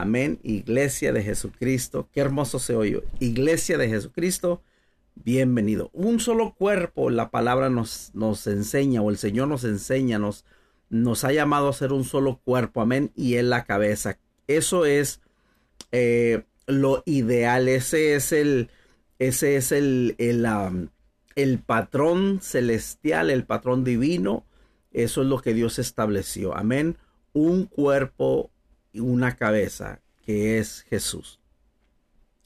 Amén. Iglesia de Jesucristo. Qué hermoso se oye. Iglesia de Jesucristo. Bienvenido. Un solo cuerpo, la palabra nos, nos enseña, o el Señor nos enseña, nos, nos ha llamado a ser un solo cuerpo. Amén. Y en la cabeza. Eso es eh, lo ideal. Ese es el, ese es el, el, el patrón celestial, el patrón divino. Eso es lo que Dios estableció. Amén. Un cuerpo una cabeza, que es Jesús.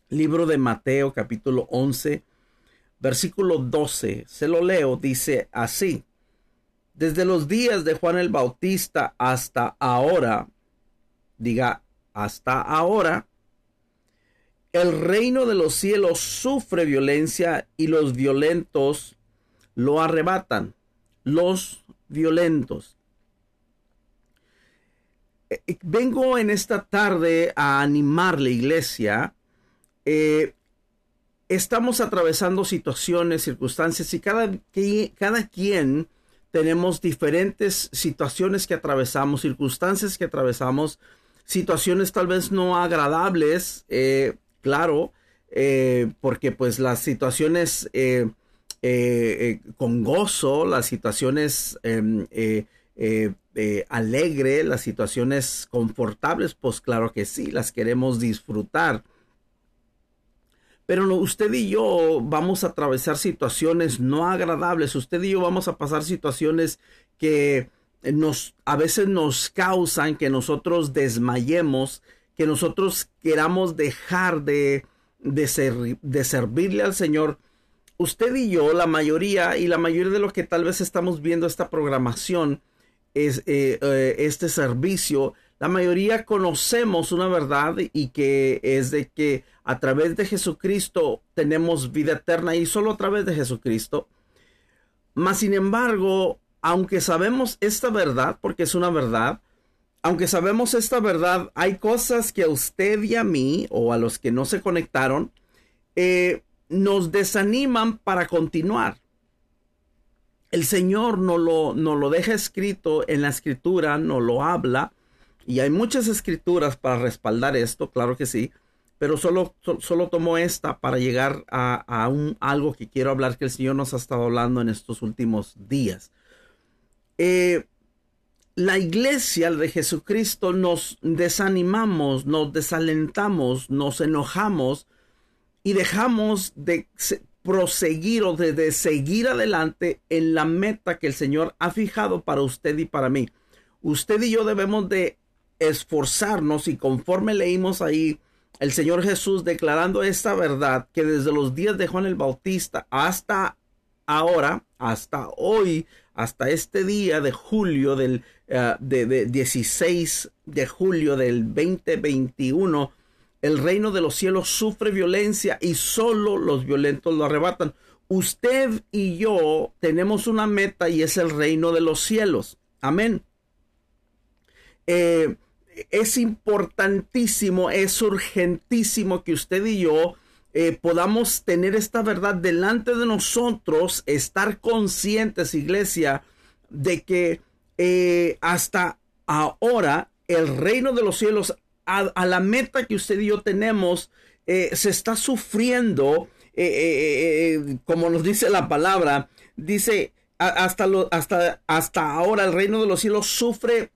Libro de Mateo capítulo 11, versículo 12. Se lo leo, dice así. Desde los días de Juan el Bautista hasta ahora, diga, hasta ahora, el reino de los cielos sufre violencia y los violentos lo arrebatan. Los violentos. Eh, eh, vengo en esta tarde a animar la iglesia. Eh, estamos atravesando situaciones, circunstancias y cada, cada quien tenemos diferentes situaciones que atravesamos, circunstancias que atravesamos, situaciones tal vez no agradables, claro, porque pues las situaciones con gozo, las situaciones em, alegre, las situaciones confortables, pues claro que sí, las queremos disfrutar. Pero usted y yo vamos a atravesar situaciones no agradables. Usted y yo vamos a pasar situaciones que nos a veces nos causan que nosotros desmayemos, que nosotros queramos dejar de, de, de servirle al Señor, usted y yo, la mayoría, y la mayoría de los que tal vez estamos viendo esta programación, es, eh, eh, este servicio, la mayoría conocemos una verdad y que es de que a través de Jesucristo tenemos vida eterna y solo a través de Jesucristo. Mas, sin embargo, aunque sabemos esta verdad, porque es una verdad, aunque sabemos esta verdad, hay cosas que a usted y a mí, o a los que no se conectaron, eh, nos desaniman para continuar. El Señor no lo, no lo deja escrito en la escritura, no lo habla, y hay muchas escrituras para respaldar esto, claro que sí, pero solo, solo tomo esta para llegar a, un, algo que quiero hablar que el Señor nos ha estado hablando en estos últimos días. Eh, la iglesia de Jesucristo nos desanimamos, nos desalentamos, nos enojamos y dejamos de proseguir o de, seguir adelante en la meta que el Señor ha fijado para usted y para mí. Usted y yo debemos de esforzarnos y conforme leímos ahí el Señor Jesús declarando esta verdad que desde los días de Juan el Bautista hasta ahora, hasta hoy, hasta este día de julio del eh, de, 16 de julio del 2021, el reino de los cielos sufre violencia y solo los violentos lo arrebatan. Usted y yo tenemos una meta y es el reino de los cielos. Amén. Eh, es importantísimo, es urgentísimo que usted y yo eh, podamos tener esta verdad delante de nosotros, estar conscientes, iglesia, de que eh, hasta ahora el reino de los cielos, a, la meta que usted y yo tenemos, eh, se está sufriendo, como nos dice la palabra, dice, hasta, hasta, hasta ahora el reino de los cielos sufre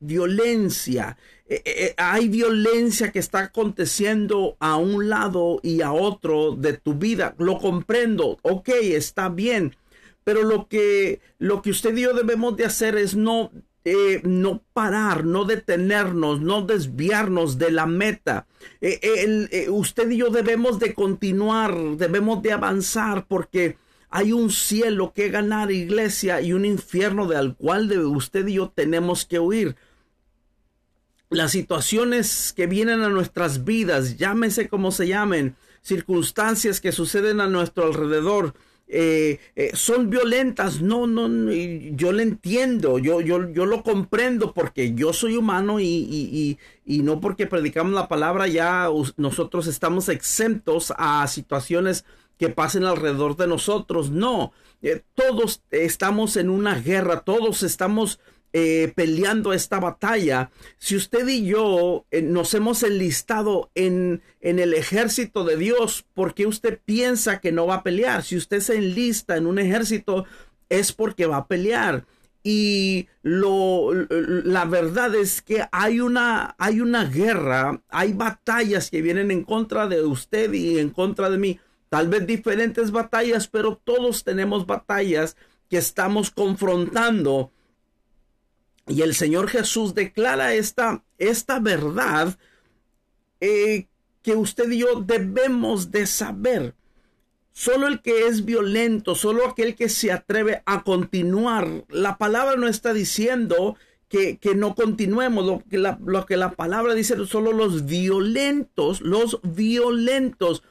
violencia. Eh, eh, eh, hay violencia que está aconteciendo a un lado y a otro de tu vida. Lo comprendo. Ok, está bien. Pero lo que, lo que usted y yo debemos de hacer es no, no parar, no detenernos, no desviarnos de la meta. usted y yo debemos de continuar, debemos de avanzar porque hay un cielo que ganar, iglesia, y un infierno del cual usted y yo tenemos que huir las situaciones que vienen a nuestras vidas, llámese como se llamen, circunstancias que suceden a nuestro alrededor, eh, eh, son violentas. No, no, yo lo entiendo, yo, yo, yo lo comprendo porque yo soy humano y, y, no porque predicamos la palabra ya nosotros estamos exentos a situaciones que pasen alrededor de nosotros. No, eh, todos estamos en una guerra, todos estamos eh, peleando esta batalla. Si usted y yo eh, nos hemos enlistado en, en el ejército de Dios, ¿por qué usted piensa que no va a pelear? Si usted se enlista en un ejército, es porque va a pelear. Y lo, la verdad es que hay una, hay una guerra, hay batallas que vienen en contra de usted y en contra de mí. Tal vez diferentes batallas, pero todos tenemos batallas que estamos confrontando y el Señor Jesús declara esta, esta verdad eh, que usted y yo debemos de saber. Solo el que es violento, solo aquel que se atreve a continuar. La palabra no está diciendo que, que no continuemos. Lo que, la, lo que la palabra dice, solo los violentos, los violentos.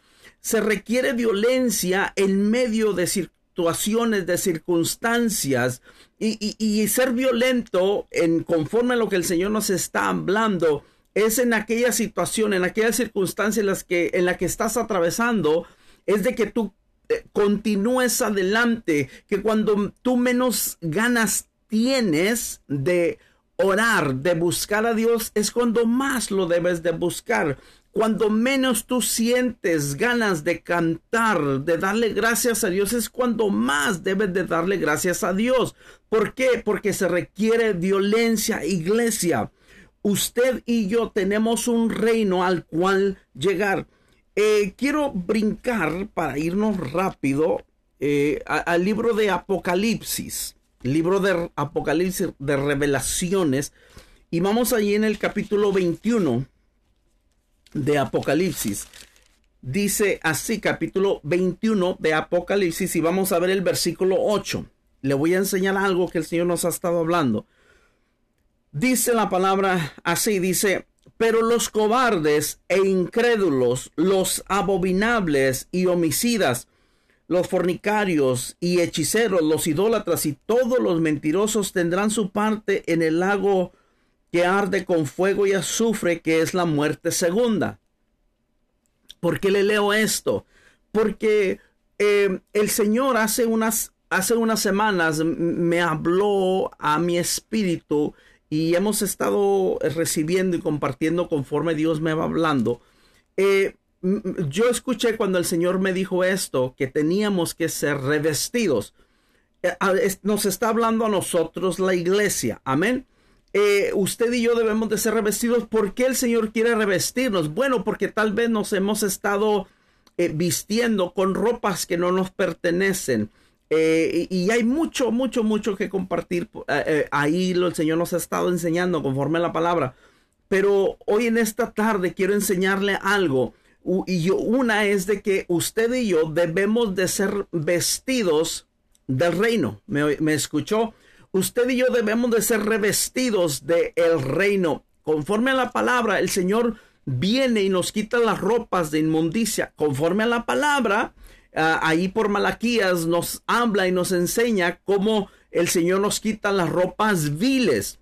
Se requiere violencia en medio de situaciones, de circunstancias y, ser violento en conforme a lo que el Señor nos está hablando es en aquella situación, en aquella circunstancia en, las que, en la que estás atravesando, es de que tú eh, continúes adelante, que cuando tú menos ganas tienes de orar, de buscar a Dios, es cuando más lo debes de buscar. Cuando menos tú sientes ganas de cantar, de darle gracias a Dios, es cuando más debes de darle gracias a Dios. ¿Por qué? Porque se requiere violencia, iglesia. Usted y yo tenemos un reino al cual llegar. Eh, quiero brincar para irnos rápido eh, al libro de Apocalipsis, libro de Apocalipsis de revelaciones, y vamos allí en el capítulo 21 de Apocalipsis. Dice así, capítulo 21 de Apocalipsis, y vamos a ver el versículo 8. Le voy a enseñar algo que el Señor nos ha estado hablando. Dice la palabra así, dice, pero los cobardes e incrédulos, los abominables y homicidas, los fornicarios y hechiceros, los idólatras y todos los mentirosos tendrán su parte en el lago que arde con fuego y azufre, que es la muerte segunda. ¿Por qué le leo esto? Porque eh, el Señor hace unas, hace unas semanas me habló a mi espíritu y hemos estado recibiendo y compartiendo conforme Dios me va hablando. Eh, yo escuché cuando el Señor me dijo esto, que teníamos que ser revestidos. Eh, nos está hablando a nosotros la iglesia. Amén. Eh, usted y yo debemos de ser revestidos. ¿Por qué el Señor quiere revestirnos? Bueno, porque tal vez nos hemos estado eh, vistiendo con ropas que no nos pertenecen. Eh, y, hay mucho, mucho, mucho que compartir. ahí lo, el Señor nos ha estado enseñando conforme a la palabra. Pero hoy en esta tarde quiero enseñarle algo. Y yo, una es de que usted y yo debemos de ser vestidos del reino. ¿Me, me escuchó? Usted y yo debemos de ser revestidos de el reino. Conforme a la palabra, el Señor viene y nos quita las ropas de inmundicia. Conforme a la palabra, ah, ahí por Malaquías nos habla y nos enseña cómo el Señor nos quita las ropas viles.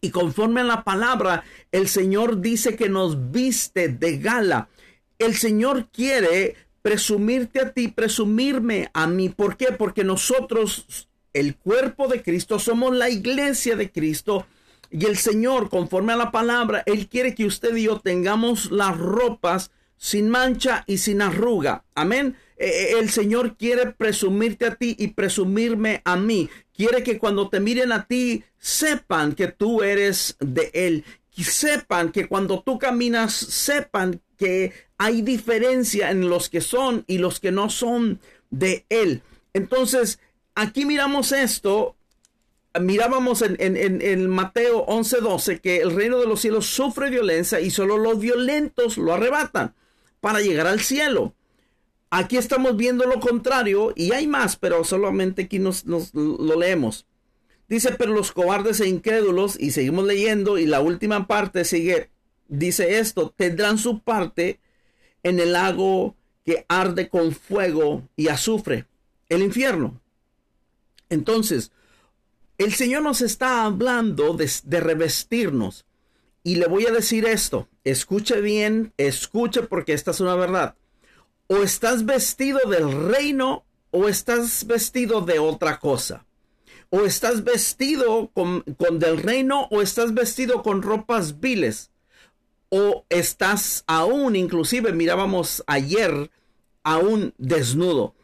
Y conforme a la palabra, el Señor dice que nos viste de gala. El Señor quiere presumirte a ti, presumirme a mí. ¿Por qué? Porque nosotros el cuerpo de Cristo, somos la iglesia de Cristo. Y el Señor, conforme a la palabra, Él quiere que usted y yo tengamos las ropas sin mancha y sin arruga. Amén. E, e, el Señor quiere presumirte a ti y presumirme a mí. Quiere que cuando te miren a ti, sepan que tú eres de Él. Y sepan que cuando tú caminas, sepan que hay diferencia en los que son y los que no son de Él. Entonces, aquí miramos esto, mirábamos en, en, en, Mateo 11:12 que el reino de los cielos sufre violencia y solo los violentos lo arrebatan para llegar al cielo. Aquí estamos viendo lo contrario y hay más, pero solamente aquí nos, nos lo leemos. Dice, pero los cobardes e incrédulos, y seguimos leyendo, y la última parte sigue, dice esto, tendrán su parte en el lago que arde con fuego y azufre, el infierno. Entonces, el Señor nos está hablando de, revestirnos. Y le voy a decir esto, escuche bien, escuche porque esta es una verdad. O estás vestido del reino o estás vestido de otra cosa. O estás vestido con, del reino o estás vestido con ropas viles. O estás aún, inclusive mirábamos ayer, aún desnudo.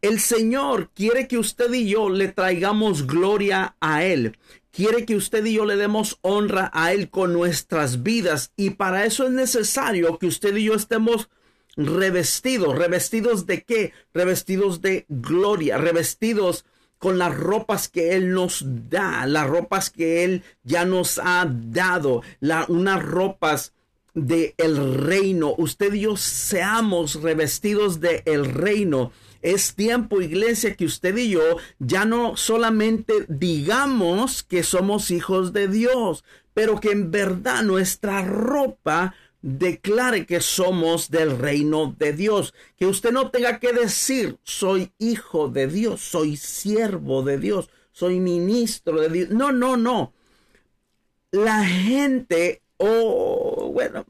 El Señor quiere que usted y yo le traigamos gloria a Él. Quiere que usted y yo le demos honra a Él con nuestras vidas. Y para eso es necesario que usted y yo estemos revestidos. ¿Revestidos de qué? Revestidos de gloria, revestidos con las ropas que Él nos da, las ropas que Él ya nos ha dado, la, unas ropas de reino. Usted y yo seamos revestidos de reino. Es tiempo, iglesia, que usted y yo ya no solamente digamos que somos hijos de Dios, pero que en verdad nuestra ropa declare que somos del reino de Dios. Que usted no tenga que decir, soy hijo de Dios, soy siervo de Dios, soy ministro de Dios. No, no, no. La gente, oh, bueno,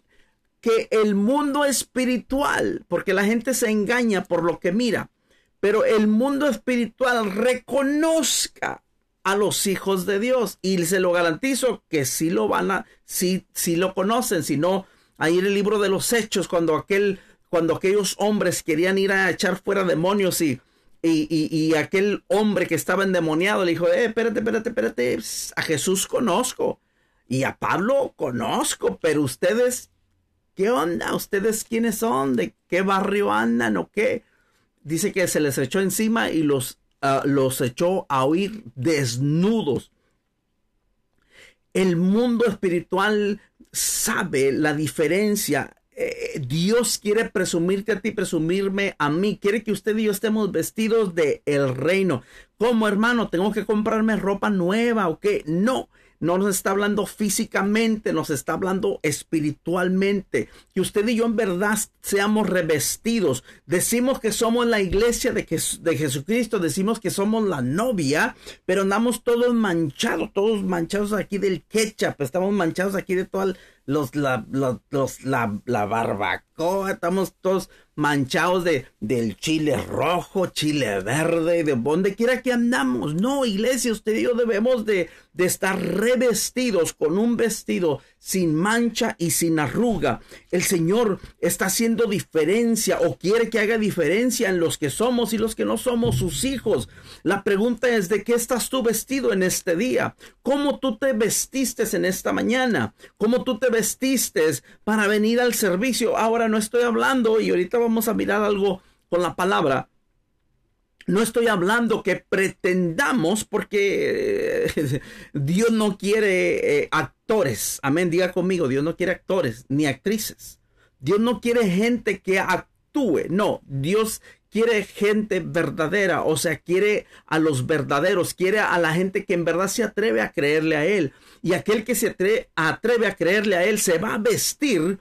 que el mundo espiritual, porque la gente se engaña por lo que mira, pero el mundo espiritual reconozca a los hijos de Dios y se lo garantizo que sí lo van a, sí, sí lo conocen, si no, ahí en el libro de los hechos, cuando aquel, cuando aquellos hombres querían ir a echar fuera demonios y, y, y, aquel hombre que estaba endemoniado le dijo, eh, espérate, espérate, espérate, a Jesús conozco y a Pablo conozco, pero ustedes, ¿qué onda? ¿Ustedes quiénes son? ¿De qué barrio andan o qué? Dice que se les echó encima y los, ah, los echó a huir desnudos. El mundo espiritual sabe la diferencia. Eh, Dios quiere presumirte a ti, presumirme a mí. Quiere que usted y yo estemos vestidos de el reino. Como hermano, tengo que comprarme ropa nueva o qué? No no nos está hablando físicamente, nos está hablando espiritualmente. Que usted y yo en verdad seamos revestidos. Decimos que somos la iglesia de, Jesucristo, decimos que somos la novia, pero andamos todos manchados, todos manchados aquí del ketchup, estamos manchados aquí de toda los, la, la, la estamos todos manchados de, del chile rojo, chile verde, de donde quiera que andamos. No, iglesia, usted y yo debemos de, de estar revestidos con un vestido sin mancha y sin arruga. El Señor está haciendo diferencia o quiere que haga diferencia en los que somos y los que no somos sus hijos. La pregunta es de qué estás tú vestido en este día. ¿Cómo tú te vestiste en esta mañana? ¿Cómo tú te vestiste para venir al servicio? Ahora no estoy hablando y ahorita vamos a mirar algo con la palabra no estoy hablando que pretendamos porque eh, Dios no quiere eh, actores. Amén, diga conmigo, Dios no quiere actores ni actrices. Dios no quiere gente que actúe. No, Dios quiere gente verdadera, o sea, quiere a los verdaderos, quiere a la gente que en verdad se atreve a creerle a Él. Y aquel que se atreve a creerle a Él se va a vestir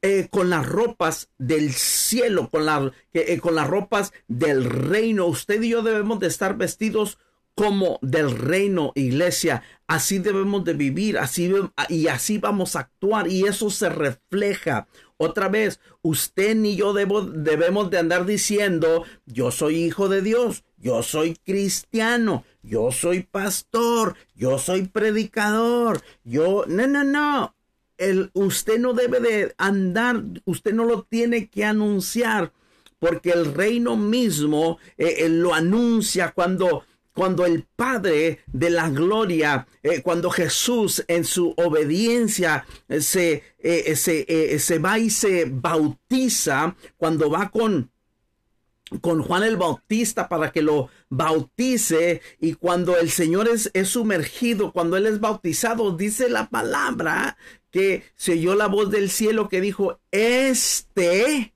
eh, con las ropas del cielo, con, la, eh, con las ropas del reino. Usted y yo debemos de estar vestidos como del reino, iglesia. Así debemos de vivir, así y así vamos a actuar y eso se refleja. Otra vez, usted ni yo debemos de andar diciendo, yo soy hijo de Dios, yo soy cristiano, yo soy pastor, yo soy predicador, yo, no, no, no el, usted no debe de andar, usted no lo tiene que anunciar, porque el reino mismo eh, eh, lo anuncia cuando cuando el Padre de la Gloria, eh, cuando Jesús en su obediencia se, se, se, va y se bautiza, cuando va con, con Juan el Bautista para que lo bautice y cuando el Señor es, es, sumergido, cuando Él es bautizado, dice la palabra que se oyó la voz del cielo que dijo, este,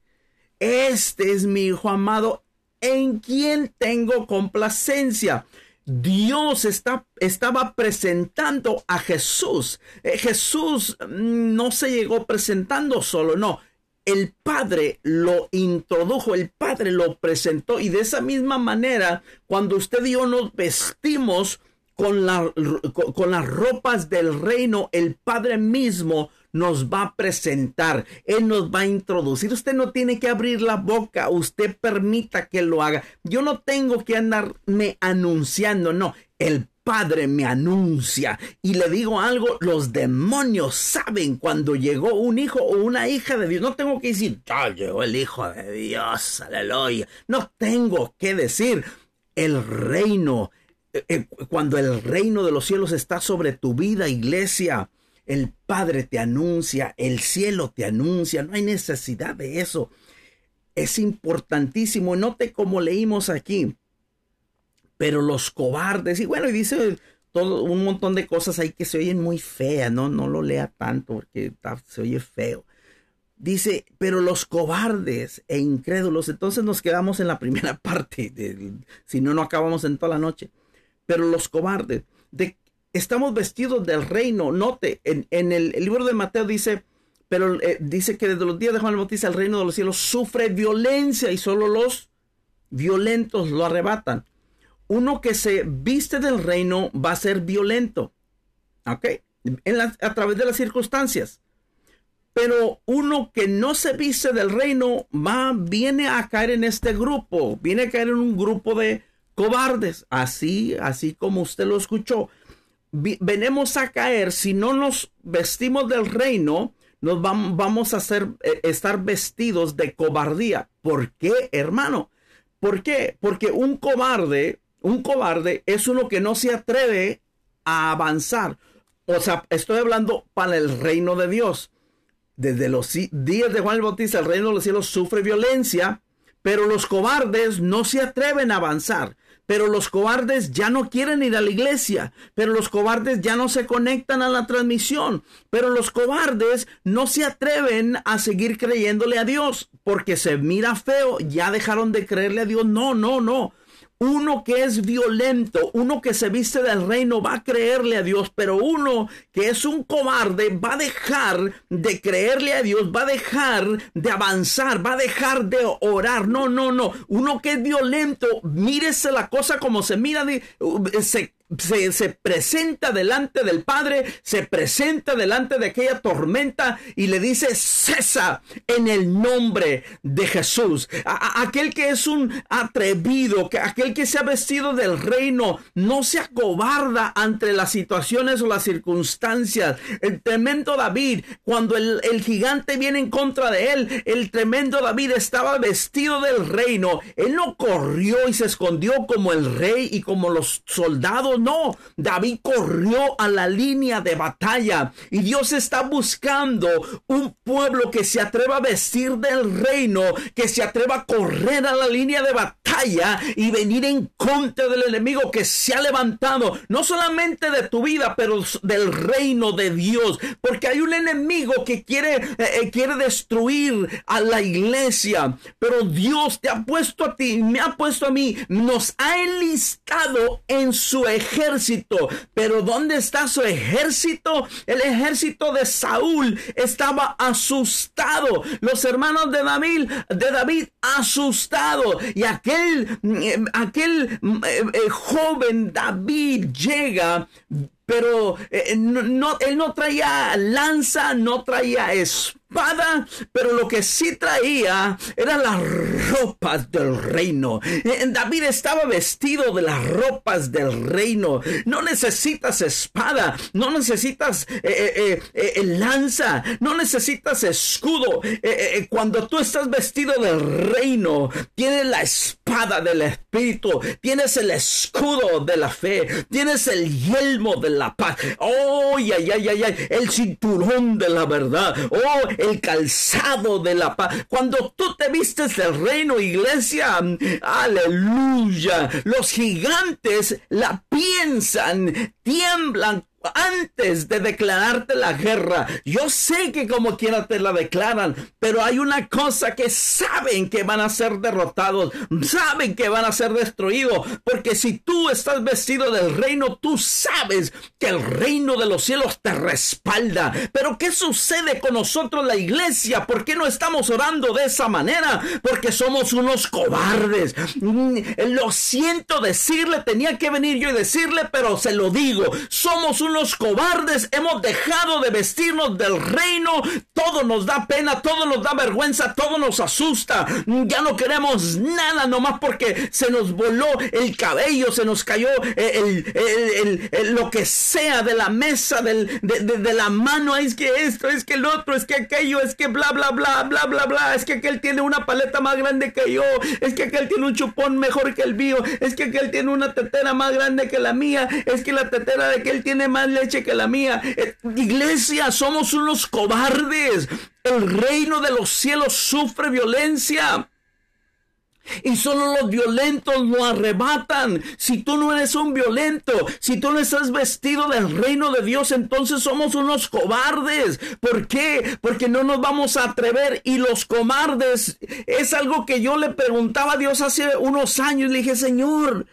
este es mi Hijo amado en quien tengo complacencia. Dios está, estaba presentando a Jesús. Eh, Jesús mm, no se llegó presentando solo, no. El Padre lo introdujo, el Padre lo presentó y de esa misma manera, cuando usted y yo nos vestimos con, con las ropas del reino, el Padre mismo nos va a presentar, Él nos va a introducir. Usted no tiene que abrir la boca, usted permita que lo haga. Yo no tengo que andarme anunciando, no. El Padre me anuncia. Y le digo algo, los demonios saben cuando llegó un hijo o una hija de Dios. No tengo que decir, ya llegó el Hijo de Dios, aleluya. No tengo que decir, el reino, eh, eh, cuando el reino de los cielos está sobre tu vida, iglesia, el Padre te anuncia, el cielo te anuncia, no hay necesidad de eso. Es importantísimo, note como leímos aquí, pero los cobardes, y bueno, y dice todo un montón de cosas ahí que se oyen muy feas, no, no lo lea tanto porque se oye feo. Dice, pero los cobardes e incrédulos, entonces nos quedamos en la primera parte, si no, no acabamos en toda la noche. Pero los cobardes, de, estamos vestidos del reino. Note, en, el, libro de Mateo dice, pero eh, dice que desde los días de Juan el Bautista el reino de los cielos sufre violencia y solo los violentos lo arrebatan. Uno que se viste del reino va a ser violento, ¿ok? a través de las circunstancias. Pero uno que no se viste del reino va, viene a caer en este grupo, viene a caer en un grupo de cobardes, así, así como usted lo escuchó venemos a caer, si no nos vestimos del reino, nos vamos a eh, estar vestidos de cobardía. ¿Por qué, hermano? ¿Por qué? Porque un cobarde, un cobarde es uno que no se atreve a avanzar. O sea, estoy hablando para el reino de Dios. Desde los días de Juan el Bautista, el reino de los cielos sufre violencia, pero los cobardes no se atreven a avanzar pero los cobardes ya no quieren ir a la iglesia, pero los cobardes ya no se conectan a la transmisión, pero los cobardes no se atreven a seguir creyéndole a Dios porque se mira feo, ya dejaron de creerle a Dios. No, no, no. Uno que es violento, uno que se viste del reino va a creerle a Dios, pero uno que es un cobarde va a dejar de creerle a Dios, va a dejar de avanzar, va a dejar de orar. No, no, no. Uno que es violento, mírese la cosa como se mira, se se, presenta delante del Padre, se presenta delante de aquella tormenta y le dice, cesa en el nombre de Jesús. aquel que es un atrevido, que aquel que se ha vestido del reino, no se acobarda ante las situaciones o las circunstancias. El tremendo David, cuando el, el gigante viene en contra de él, el tremendo David estaba vestido del reino. Él no corrió y se escondió como el rey y como los soldados no, David corrió a la línea de batalla y Dios está buscando un pueblo que se atreva a vestir del reino, que se atreva a correr a la línea de batalla y venir en contra del enemigo que se ha levantado, no solamente de tu vida, pero del reino de Dios, porque hay un enemigo que quiere, eh, eh, quiere destruir a la iglesia, pero Dios te ha puesto a ti, me ha puesto a mí, nos ha enlistado en su ejército ejército. Pero ¿dónde está su ejército? El ejército de Saúl estaba asustado. Los hermanos de David, de David asustado. Y aquel, aquel eh, eh, joven David llega pero eh, no, él no traía lanza, no traía espada pero lo que sí traía eran las ropas del reino. Eh, David estaba vestido de las ropas del reino. No necesitas espada, no necesitas eh, eh, lanza, no necesitas escudo. cuando tú estás vestido del reino, tienes la espada del Espíritu, tienes el escudo de la fe, tienes el yelmo de la paz. Oh, ay, ay, ay, ay, el cinturón de la verdad. Oh, el calzado de la paz. Cuando tú te vistes del reino, iglesia, aleluya. Los gigantes la piensan, tiemblan antes de declararte la guerra. Yo sé que como quiera te la declaran, pero hay una cosa que saben que van a ser derrotados, saben que van a ser destruidos, porque si tú estás vestido del reino, tú sabes que el reino de los cielos te respalda. Pero ¿qué sucede con nosotros la iglesia? ¿Por qué no estamos orando de esa manera? Porque somos unos cobardes. Mm, lo siento decirle, tenía que venir yo y decirle, pero se lo digo, somos unos unos cobardes, hemos dejado de vestirnos del reino, todo nos da pena, todo nos da vergüenza, todo nos asusta, ya no queremos nada nomás porque se nos voló el cabello, se nos cayó lo que sea de la mesa, del, de, la mano, es que esto, es que el otro, es que aquello, es que bla, bla, bla, bla, bla, bla, es que aquel tiene una paleta más grande que yo, es que aquel tiene un chupón mejor que el mío, es que aquel tiene una tetera más grande que la mía, es que la tetera de aquel tiene más leche que la mía. Eh, iglesia, somos unos cobardes. El reino de los cielos sufre violencia. Y solo los violentos lo arrebatan. Si tú no eres un violento, si tú no estás vestido del reino de Dios, entonces somos unos cobardes. ¿Por qué? Porque no nos vamos a atrever. Y los cobardes es algo que yo le preguntaba a Dios hace unos años. Le dije, Señor,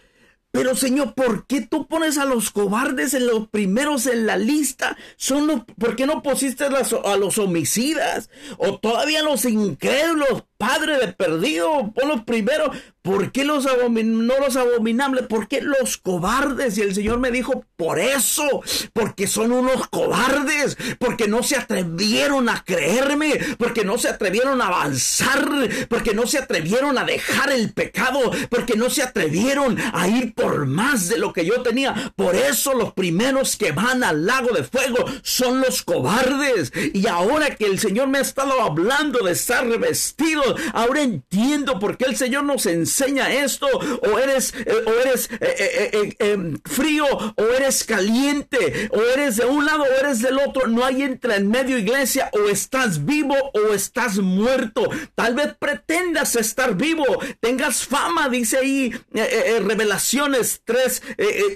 pero Señor, ¿por qué tú pones a los cobardes en los primeros en la lista? Son los, ¿Por qué no pusiste a los homicidas? O todavía los incrédulos, padre de perdido, los primeros. ¿Por qué los no los abominables? ¿Por qué los cobardes? Y el Señor me dijo, por eso, porque son unos cobardes, porque no se atrevieron a creerme, porque no se atrevieron a avanzar, porque no se atrevieron a dejar el pecado, porque no se atrevieron a ir por más de lo que yo tenía. Por eso los primeros que van al lago de fuego son los cobardes. Y ahora que el Señor me ha estado hablando de estar revestido ahora entiendo por qué el Señor nos enseña esto. O eres, eh, o eres eh, eh, em, frío, o eres caliente, o eres de un lado, o eres del otro. No hay entre en medio iglesia, o estás vivo o estás muerto. Tal vez pretendas estar vivo, tengas fama, dice ahí Revelaciones 3,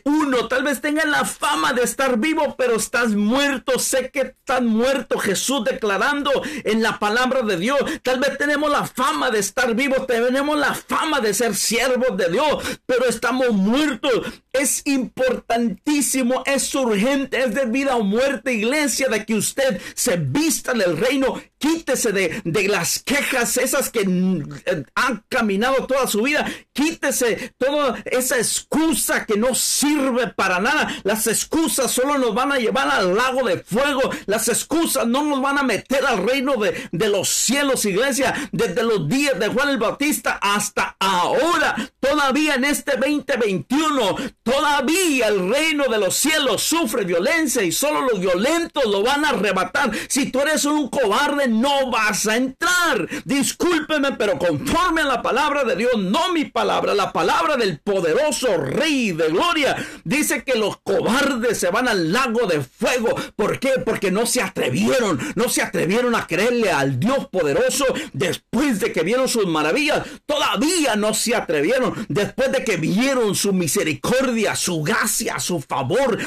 1. Tal vez tengas la fama de estar vivo, pero estás muerto. Sé que estás muerto. Jesús declarando en la palabra de Dios. Tal vez tenemos la fama de estar vivos, tenemos la fama de ser siervos de Dios, pero estamos muertos. Es importantísimo, es urgente, es de vida o muerte, iglesia, de que usted se vista en el reino, quítese de, de las quejas esas que eh, han caminado toda su vida, quítese toda esa excusa que no sirve para nada. Las excusas solo nos van a llevar al lago de fuego, las excusas no nos van a meter al reino de, de los cielos, iglesia. Desde los días de Juan el Bautista hasta ahora, todavía en este 2021, todavía el reino de los cielos sufre violencia y solo los violentos lo van a arrebatar. Si tú eres un cobarde, no vas a entrar. Discúlpeme, pero conforme a la palabra de Dios, no mi palabra, la palabra del poderoso Rey de Gloria, dice que los cobardes se van al lago de fuego. ¿Por qué? Porque no se atrevieron, no se atrevieron a creerle al Dios poderoso después de que vieron sus maravillas, todavía no se atrevieron. Después de que vieron su misericordia, su gracia, su favor,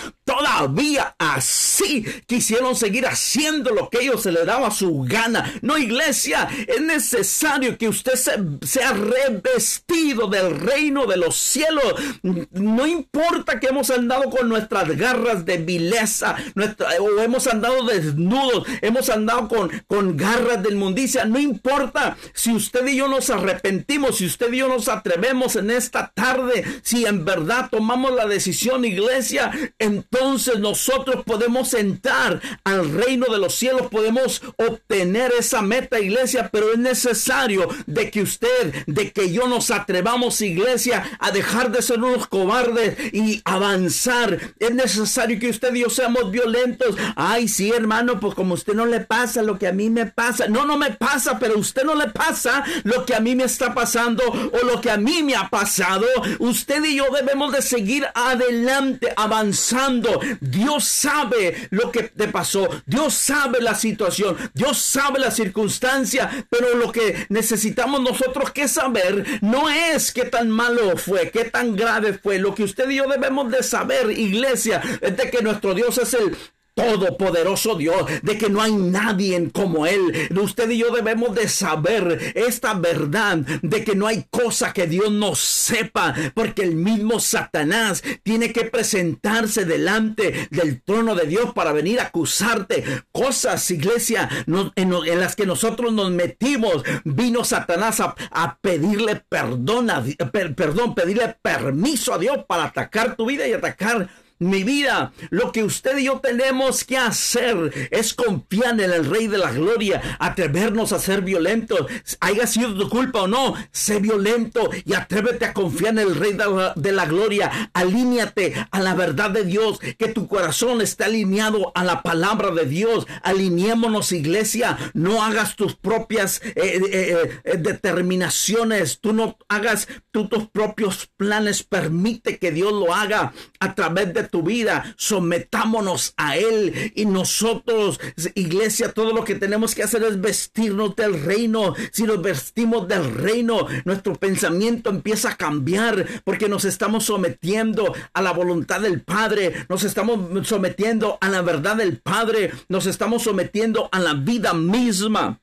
todavía así quisieron seguir haciendo lo que ellos se les daba su gana. No, iglesia, es necesario que usted se, sea revestido del reino de los cielos. No importa que hemos andado con nuestras garras de vileza, o hemos andado desnudos, hemos andado con, con garras de inmundicia, no importa si usted y yo nos arrepentimos, si usted y yo nos atrevemos en esta tarde, si en verdad tomamos la decisión, iglesia, entonces nosotros podemos entrar al reino de los cielos, podemos obtener esa meta, iglesia, pero es necesario de que usted, de que yo nos atrevamos, iglesia, a dejar de ser unos cobardes y avanzar. Es necesario que usted y yo seamos violentos. Ay, sí, hermano, pues como usted no le pasa lo que a mí me pasa. No, no me pasa, pero usted no le pasa lo que a mí me está pasando o lo que a mí me ha pasado, usted y yo debemos de seguir adelante, avanzando. Dios sabe lo que te pasó, Dios sabe la situación, Dios sabe la circunstancia, pero lo que necesitamos nosotros que saber no es qué tan malo fue, qué tan grave fue. Lo que usted y yo debemos de saber, iglesia, es de que nuestro Dios es el todopoderoso Dios, de que no hay nadie como Él. Usted y yo debemos de saber esta verdad, de que no hay cosa que Dios no sepa, porque el mismo Satanás tiene que presentarse delante del trono de Dios para venir a acusarte. Cosas, iglesia, en, las que nosotros nos metimos, vino Satanás a, pedirle perdón, perdón, pedirle permiso a Dios para atacar tu vida y atacar mi vida. Lo que usted y yo tenemos que hacer es confiar en el Rey de la Gloria, atrevernos a ser violentos. Haya sido tu culpa o no, sé violento y atrévete a confiar en el Rey de la, de la Gloria. Alíñate a la verdad de Dios, que tu corazón esté alineado a la palabra de Dios. Alineémonos, iglesia. No hagas tus propias eh, eh, eh, determinaciones. Tú no hagas tus propios planes. Permite que Dios lo haga a través de tu vida. Sometámonos a Él y nosotros, iglesia, todo lo que tenemos que hacer es vestirnos del reino. Si nos vestimos del reino, nuestro pensamiento empieza a cambiar porque nos estamos sometiendo a la voluntad del Padre. Nos estamos sometiendo a la verdad del Padre. Nos estamos sometiendo a la vida misma.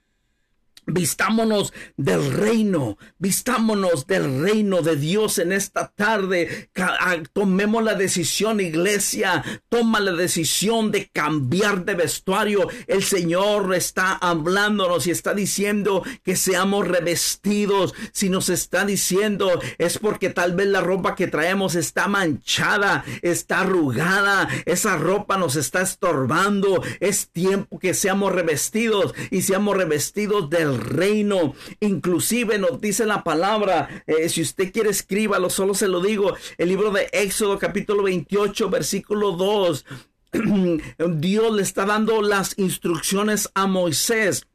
Vistámonos del reino, vistámonos del reino de Dios en esta tarde. Ah, tomemos la decisión, iglesia. Toma la decisión de cambiar de vestuario. El Señor está hablándonos y está diciendo que seamos revestidos. Si nos está diciendo es porque tal vez la ropa que traemos está manchada, está arrugada. Esa ropa nos está estorbando. Es tiempo que seamos revestidos y seamos revestidos del reino. Inclusive nos dice la palabra, eh, si usted quiere escríbalo, solo se lo digo, el libro de Éxodo capítulo 28 versículo 2. Dios le está dando las instrucciones a Moisés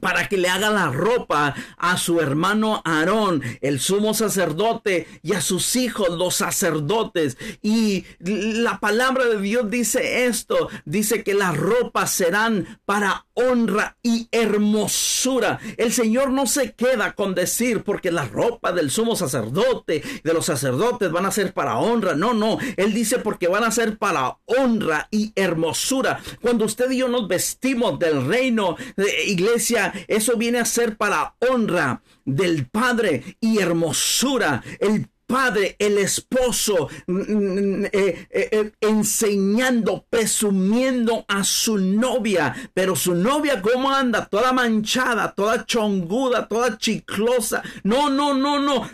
para que le haga la ropa a su hermano Aarón, el sumo sacerdote, y a sus hijos, los sacerdotes. Y la palabra de Dios dice esto, dice que las ropas serán para honra y hermosura. El Señor no se queda con decir porque la ropa del sumo sacerdote, de los sacerdotes van a ser para honra. No, no, Él dice porque van a ser para honra y hermosura. Cuando usted y yo nos vestimos del reino, de iglesia, eso viene a ser para honra del Padre y hermosura. El padre, el esposo, mm, mm, eh, eh, eh, enseñando, presumiendo a su novia. Pero su novia, ¿cómo anda? Toda manchada, toda chonguda, toda chiclosa. No, no, no, no.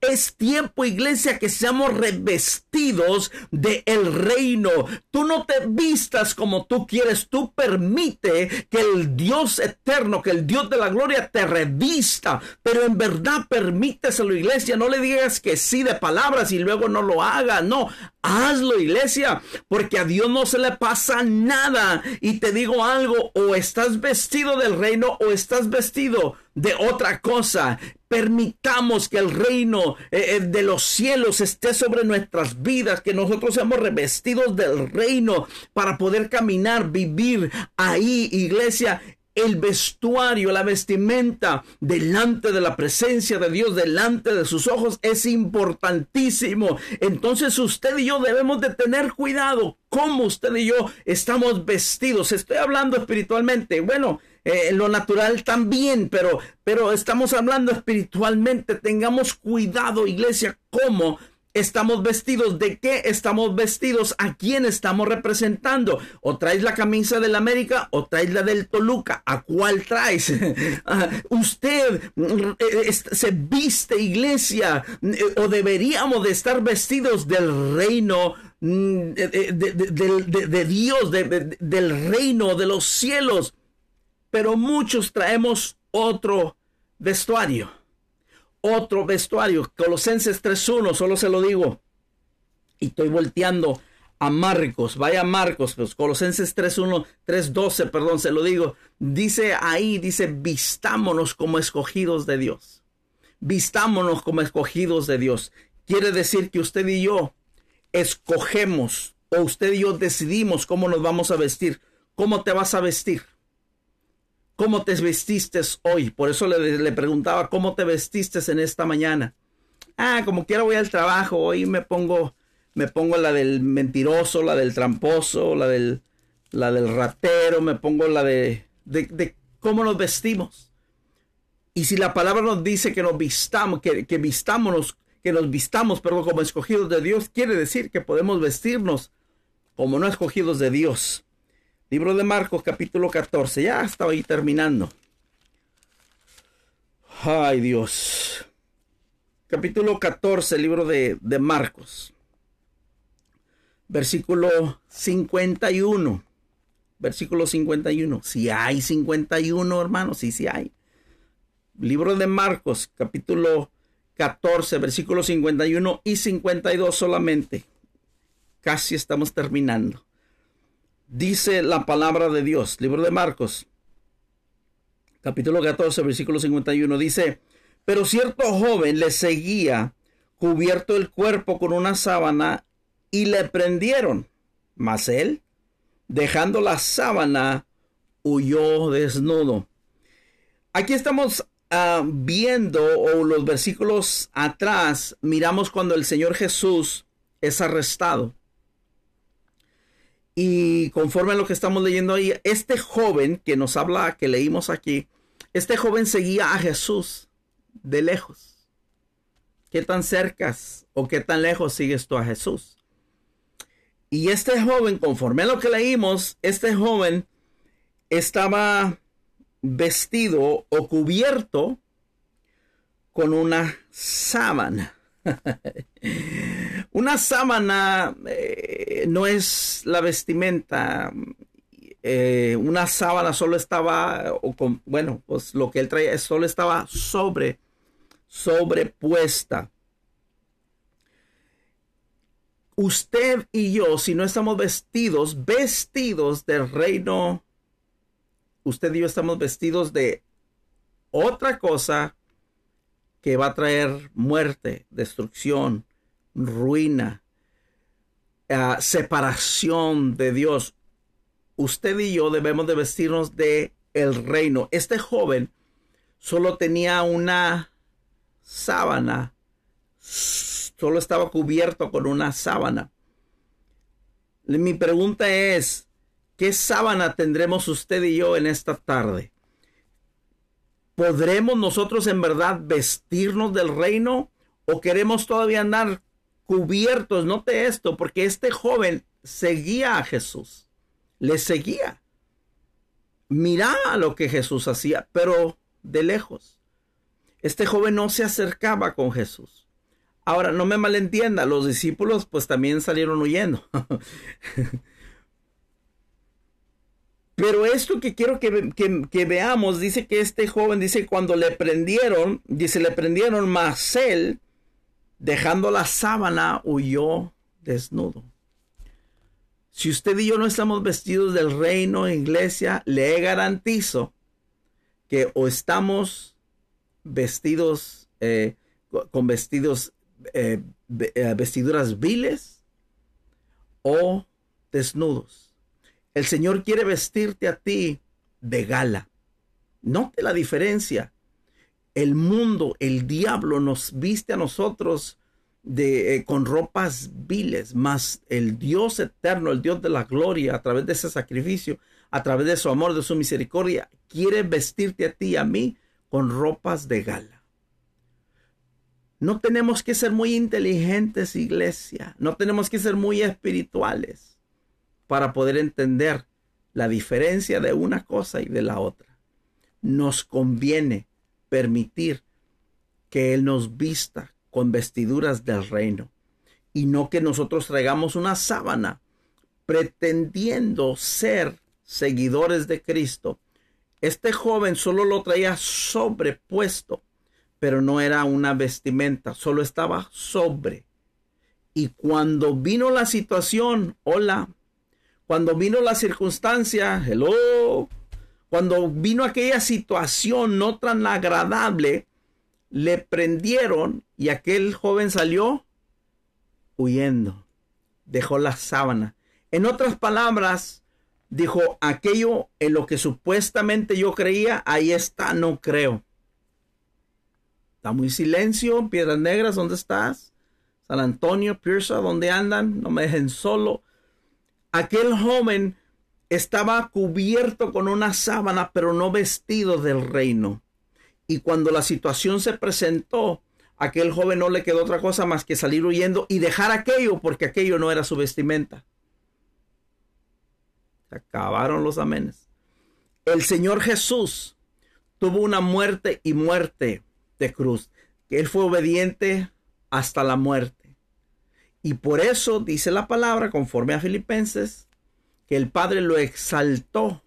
Es tiempo, iglesia, que seamos revestidos de el reino. Tú no te vistas como tú quieres. Tú permite que el Dios eterno, que el Dios de la gloria te revista. Pero en verdad permíteselo, iglesia. No le digas que sí de palabras y luego no lo haga. No, hazlo iglesia, porque a Dios no se le pasa nada. Y te digo algo, o estás vestido del reino o estás vestido de otra cosa. Permitamos que el reino eh, eh, de los cielos esté sobre nuestras vidas, que nosotros seamos revestidos del reino para poder caminar, vivir ahí, iglesia, el vestuario, la vestimenta delante de la presencia de Dios, delante de sus ojos, es importantísimo. Entonces usted y yo debemos de tener cuidado cómo usted y yo estamos vestidos. Estoy hablando espiritualmente. Bueno, eh, lo natural también, pero, pero estamos hablando espiritualmente. Tengamos cuidado, iglesia, cómo estamos vestidos, de qué estamos vestidos, a quién estamos representando. O traes la camisa del América o traes la del Toluca. ¿A cuál traes? Ah, usted eh, se viste iglesia eh, o deberíamos de estar vestidos del reino mm, de, Dios, del reino de los cielos. Pero muchos traemos otro vestuario otro vestuario. Colosenses 3.1, solo se lo digo. Y estoy volteando a Marcos, vaya Marcos, pues Colosenses 3.1, 3.12, perdón, se lo digo. Dice ahí, dice, vistámonos como escogidos de Dios. Vistámonos como escogidos de Dios. Quiere decir que usted y yo escogemos, o usted y yo decidimos cómo nos vamos a vestir. ¿Cómo te vas a vestir? ¿Cómo te vestiste hoy? Por eso le, preguntaba, ¿cómo te vestiste en esta mañana? Ah, como quiera voy al trabajo, hoy me pongo, me pongo la del mentiroso, la del tramposo, la del, la del ratero, me pongo la de, de, cómo nos vestimos. Y si la palabra nos dice que nos vistamos, que, que que nos vistamos, perdón, como escogidos de Dios, quiere decir que podemos vestirnos como no escogidos de Dios. Libro de Marcos, capítulo 14. Ya estaba ahí terminando. Ay Dios. Capítulo 14, libro de, de Marcos. Versículo 51. Versículo 51. Si hay 51, hermanos, sí, sí hay. Libro de Marcos, capítulo 14, versículo 51 y 52 solamente. Casi estamos terminando. Dice la palabra de Dios, libro de Marcos, capítulo 14, versículo 51. Dice, pero cierto joven le seguía cubierto el cuerpo con una sábana y le prendieron. Mas él, dejando la sábana, huyó desnudo. Aquí estamos uh, viendo, o los versículos atrás, miramos cuando el Señor Jesús es arrestado. Y conforme a lo que estamos leyendo ahí, este joven que nos habla, que leímos aquí, este joven seguía a Jesús de lejos. ¿Qué tan cerca o qué tan lejos sigues tú a Jesús? Y este joven, conforme a lo que leímos, este joven estaba vestido o cubierto con una sábana. una sábana eh, no es la vestimenta. Eh, una sábana solo estaba, o con, bueno, pues lo que él traía solo estaba sobre, sobrepuesta. Usted y yo, si no estamos vestidos, vestidos del reino usted y yo estamos vestidos de otra cosa que va a traer muerte, destrucción, ruina, ah, separación de Dios. Usted y yo debemos de vestirnos de el reino. Este joven solo tenía una sábana, solo estaba cubierto con una sábana. Mi pregunta es, ¿Qué sábana tendremos usted y yo en esta tarde? ¿Podremos nosotros en verdad vestirnos del reino o queremos todavía andar cubiertos? Note esto, porque este joven seguía a Jesús, le seguía. Miraba lo que Jesús hacía, pero de lejos. Este joven no se acercaba con Jesús. Ahora, no me malentienda, los discípulos pues también salieron huyendo. Pero esto que quiero que, veamos, dice que este joven, dice, cuando le prendieron, dice, le prendieron, más él, dejando la sábana, huyó desnudo. Si usted y yo no estamos vestidos del reino, iglesia, le garantizo que o estamos vestidos eh, con vestidos, eh, eh, vestiduras viles o desnudos. El Señor quiere vestirte a ti de gala. Note la diferencia. El mundo, el diablo nos viste a nosotros de, eh, con ropas viles, más el Dios eterno, el Dios de la gloria, a través de ese sacrificio, a través de su amor, de su misericordia, quiere vestirte a ti y a mí con ropas de gala. No tenemos que ser muy inteligentes, iglesia. No tenemos que ser muy espirituales para poder entender la diferencia de una cosa y de la otra. Nos conviene permitir que Él nos vista con vestiduras del reino y no que nosotros traigamos una sábana pretendiendo ser seguidores de Cristo. Este joven solo lo traía sobrepuesto, pero no era una vestimenta, solo estaba sobre. Y cuando vino la situación, hola, cuando vino la circunstancia, hello, cuando vino aquella situación no tan agradable, le prendieron y aquel joven salió huyendo, dejó la sábana. En otras palabras, dijo, aquello en lo que supuestamente yo creía, ahí está, no creo. Está muy silencio, Piedras Negras, ¿dónde estás? San Antonio, Pierce, ¿dónde andan? No me dejen solo. Aquel joven estaba cubierto con una sábana, pero no vestido del reino. Y cuando la situación se presentó, aquel joven no le quedó otra cosa más que salir huyendo y dejar aquello porque aquello no era su vestimenta. Se acabaron los amenes. El Señor Jesús tuvo una muerte y muerte de cruz. Él fue obediente hasta la muerte. Y por eso dice la palabra, conforme a Filipenses, que el Padre lo exaltó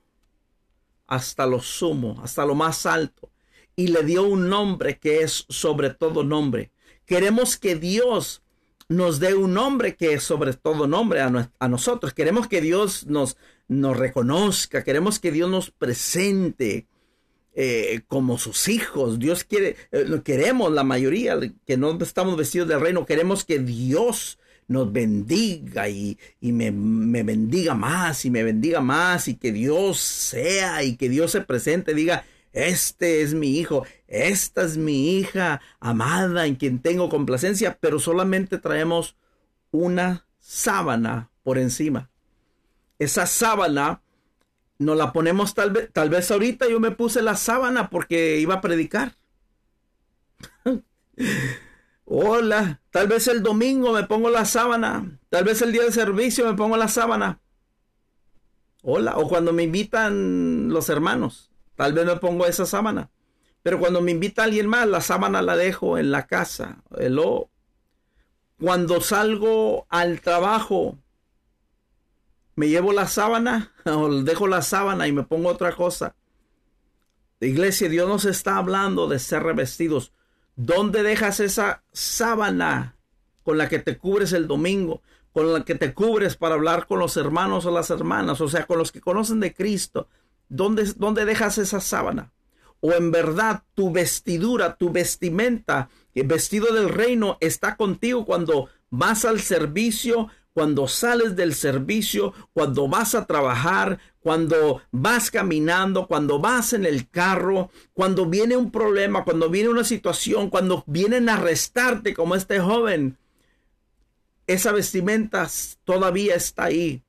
hasta lo sumo, hasta lo más alto, y le dio un nombre que es sobre todo nombre. Queremos que Dios nos dé un nombre que es sobre todo nombre a, nosotros. Queremos que Dios nos, reconozca, queremos que Dios nos presente eh, como sus hijos. Dios quiere, eh, queremos la mayoría que no estamos vestidos del reino, queremos que Dios nos bendiga y, me, me, bendiga más y me bendiga más y que Dios sea y que Dios se presente, diga, este es mi hijo, esta es mi hija amada en quien tengo complacencia, pero solamente traemos una sábana por encima. Esa sábana nos la ponemos tal vez, tal vez ahorita yo me puse la sábana porque iba a predicar. Hola, tal vez el domingo me pongo la sábana, tal vez el día de servicio me pongo la sábana. Hola, o cuando me invitan los hermanos. Tal vez me pongo esa sábana. Pero cuando me invita alguien más, la sábana la dejo en la casa. Cuando salgo al trabajo, me llevo la sábana o dejo la sábana y me pongo otra cosa. iglesia, Dios nos está hablando de ser revestidos. ¿Dónde dejas esa sábana con la que te cubres el domingo? Con la que te cubres para hablar con los hermanos o las hermanas, o sea, con los que conocen de Cristo. ¿Dónde, dejas esa sábana? O en verdad tu vestidura, tu vestimenta, el vestido del reino está contigo cuando vas al servicio, cuando sales del servicio, cuando vas a trabajar, cuando vas caminando, cuando vas en el carro, cuando viene un problema, cuando viene una situación, cuando vienen a arrestarte como este joven. Esa vestimenta todavía está ahí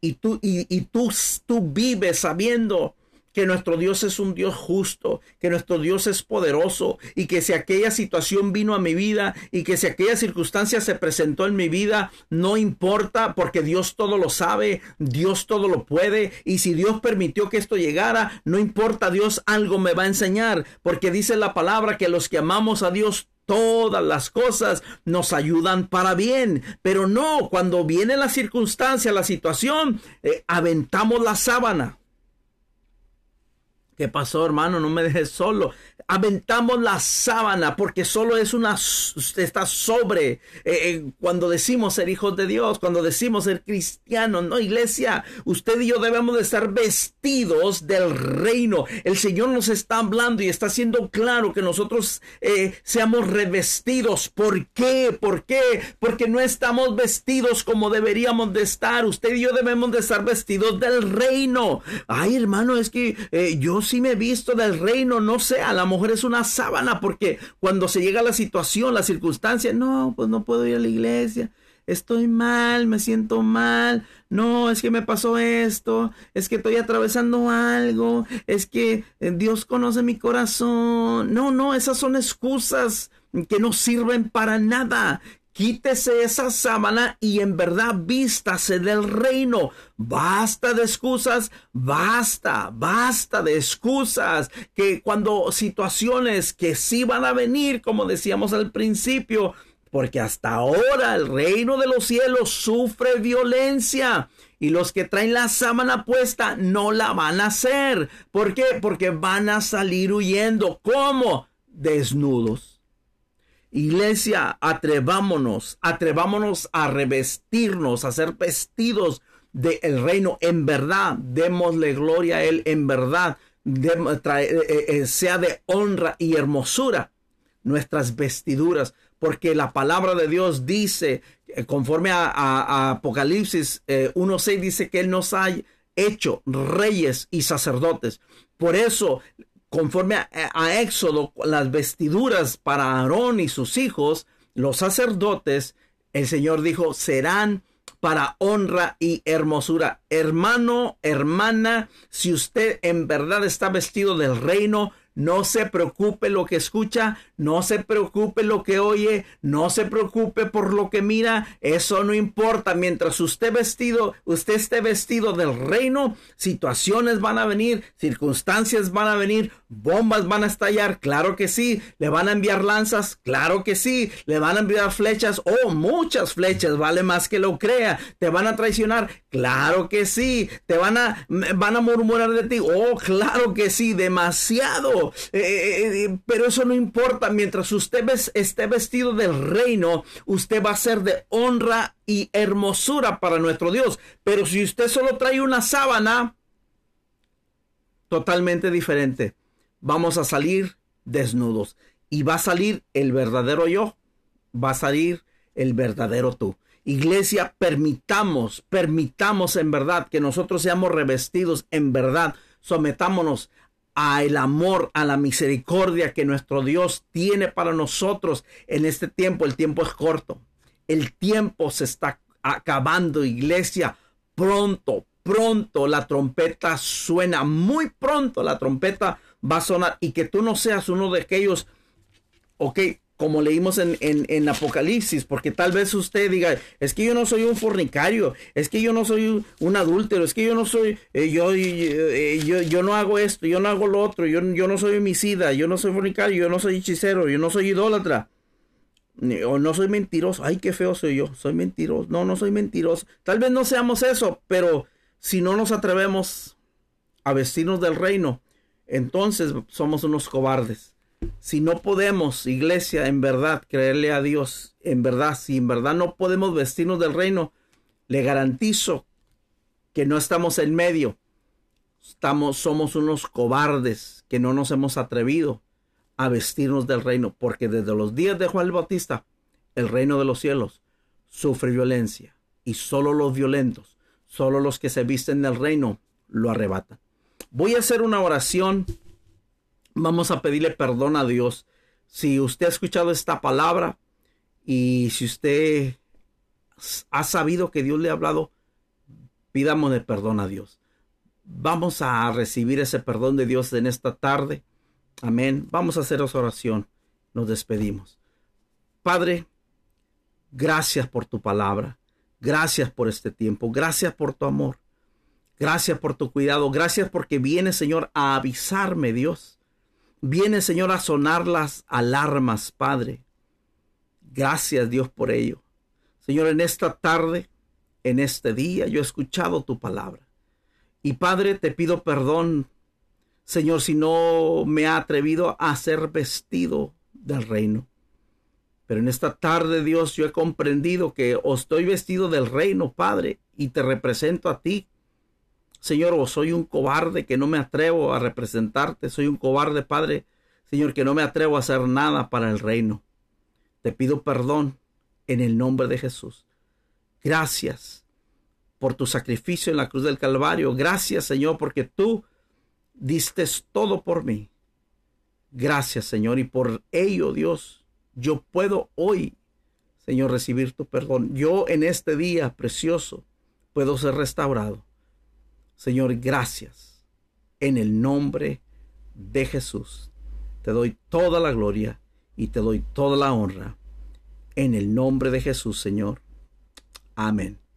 y tú, y, y tú, tú vives sabiendo que nuestro Dios es un Dios justo, que nuestro Dios es poderoso y que si aquella situación vino a mi vida y que si aquella circunstancia se presentó en mi vida, no importa porque Dios todo lo sabe, Dios todo lo puede y si Dios permitió que esto llegara, no importa, Dios algo me va a enseñar porque dice la palabra que los que amamos a Dios todas las cosas nos ayudan para bien, pero no, cuando viene la circunstancia, la situación, eh, aventamos la sábana. ¿Qué pasó, hermano? No me dejes solo aventamos la sábana porque solo es una está sobre eh, eh, cuando decimos ser hijos de Dios, cuando decimos ser cristianos, no iglesia, usted y yo debemos de estar vestidos del reino. El Señor nos está hablando y está haciendo claro que nosotros eh, seamos revestidos. ¿Por qué? ¿Por qué? Porque no estamos vestidos como deberíamos de estar. Usted y yo debemos de estar vestidos del reino. Ay, hermano, es que yo sí me he visto del reino, no sé, a la mujer es una sábana porque cuando se llega a la situación, la circunstancia, no, pues no puedo ir a la iglesia. Estoy mal, me siento mal. No, es que me pasó esto. Es que estoy atravesando algo. Es que eh, Dios conoce mi corazón. No, no, esas son excusas que no sirven para nada. Quítese esa sábana y en verdad vístase del reino. Basta de excusas, basta, basta de excusas. Que cuando situaciones que sí van a venir, como decíamos al principio, porque hasta ahora el reino de los cielos sufre violencia. Y los que traen la sábana puesta no la van a hacer. ¿Por qué? Porque van a salir huyendo. ¿Cómo? Desnudos. Iglesia, atrevámonos, atrevámonos a revestirnos, a ser vestidos del reino. En verdad, démosle gloria a Él, en verdad, eh, eh, eh, sea de honra y hermosura nuestras vestiduras, porque la palabra de Dios dice, conforme a, Apocalipsis 1.6, dice que Él nos ha hecho reyes y sacerdotes. Por eso conforme a, Éxodo, las vestiduras para Aarón y sus hijos, los sacerdotes, el Señor dijo, serán para honra y hermosura. Hermano, hermana, si usted en verdad está vestido del reino, no se preocupe lo que escucha, no se preocupe lo que oye, no se preocupe por lo que mira, eso no importa. Mientras usted vestido, usted esté vestido del reino, situaciones van a venir, circunstancias van a venir, bombas van a estallar, claro que sí, le van a enviar lanzas, claro que sí, le van a enviar flechas, oh, muchas flechas, vale más que lo crea, te van a traicionar, claro que sí, te van a, van a murmurar de ti, oh, claro que sí, demasiado, eh, eh, eh, pero eso no importa, mientras usted esté vestido del reino, usted va a ser de honra y hermosura para nuestro Dios, pero si usted solo trae una sábana, totalmente diferente, vamos a salir desnudos y va a salir el verdadero yo, va a salir el verdadero tú. Iglesia, permitamos, permitamos en verdad que nosotros seamos revestidos en verdad. Sometámonos a el amor, a la misericordia que nuestro Dios tiene para nosotros en este tiempo. El tiempo es corto. El tiempo se está acabando, iglesia. Pronto, pronto la trompeta suena. Muy pronto la trompeta va a sonar. Y que tú no seas uno de aquellos, ok, como leímos en, en, Apocalipsis, porque tal vez usted diga, es que yo no soy un fornicario, es que yo no soy un, adúltero, es que yo no soy, eh, yo, eh, yo, yo, no hago esto, yo no hago lo otro, yo, yo no soy homicida, yo no soy fornicario, yo no soy hechicero, yo no soy idólatra, o no soy mentiroso, ay, qué feo soy yo, soy mentiroso, no, no soy mentiroso, tal vez no seamos eso, pero si no nos atrevemos a vestirnos del reino, entonces somos unos cobardes si no podemos, iglesia, en verdad creerle a Dios, en verdad, si en verdad no podemos vestirnos del reino, le garantizo que no estamos en medio. Estamos, somos unos cobardes que no nos hemos atrevido a vestirnos del reino, porque desde los días de Juan el Bautista, el reino de los cielos sufre violencia y solo los violentos, solo los que se visten del reino lo arrebatan. Voy a hacer una oración Vamos a pedirle perdón a Dios. Si usted ha escuchado esta palabra y si usted ha sabido que Dios le ha hablado, pidámosle perdón a Dios. Vamos a recibir ese perdón de Dios en esta tarde. Amén. Vamos a hacer esa oración. Nos despedimos. Padre, gracias por tu palabra. Gracias por este tiempo. Gracias por tu amor. Gracias por tu cuidado. Gracias porque viene, Señor, a avisarme, Dios, Viene, Señor, a sonar las alarmas, Padre. Gracias, Dios, por ello. Señor, en esta tarde, en este día, yo he escuchado tu palabra. Y Padre, te pido perdón, Señor, si no me ha atrevido a ser vestido del reino. Pero en esta tarde, Dios, yo he comprendido que estoy vestido del reino, Padre, y te represento a ti Señor, o soy un cobarde que no me atrevo a representarte, soy un cobarde, Padre, Señor, que no me atrevo a hacer nada para el reino. Te pido perdón en el nombre de Jesús. Gracias por tu sacrificio en la cruz del Calvario. Gracias, Señor, porque tú diste todo por mí. Gracias, Señor, y por ello, Dios, yo puedo hoy, Señor, recibir tu perdón. Yo en este día precioso puedo ser restaurado. Señor, gracias. En el nombre de Jesús. Te doy toda la gloria y te doy toda la honra. En el nombre de Jesús, Señor. Amén.